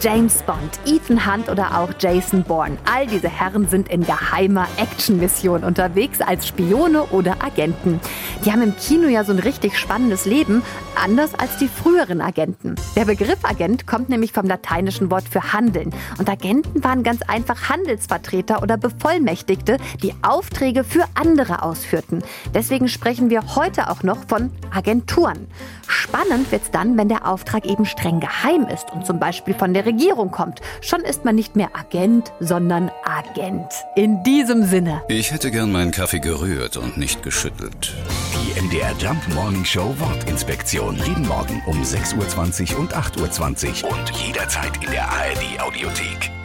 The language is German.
James Bond, Ethan Hunt oder auch Jason Bourne. All diese Herren sind in geheimer Action-Mission unterwegs als Spione oder Agenten. Die haben im Kino ja so ein richtig spannendes Leben, anders als die früheren Agenten. Der Begriff Agent kommt nämlich vom lateinischen Wort für Handeln. Und Agenten waren ganz einfach Handelsvertreter oder Bevollmächtigte, die Aufträge für andere ausführten. Deswegen sprechen wir heute auch noch von Agenturen. Spannend wird's dann, wenn der Auftrag eben streng geheim ist und zum Beispiel von der Regierung kommt. Schon ist man nicht mehr Agent, sondern Agent. In diesem Sinne. Ich hätte gern meinen Kaffee gerührt und nicht geschüttelt. Die MDR Jump Morning Show Wortinspektion. Jeden Morgen um 6.20 Uhr und 8.20 Uhr und jederzeit in der ARD Audiothek.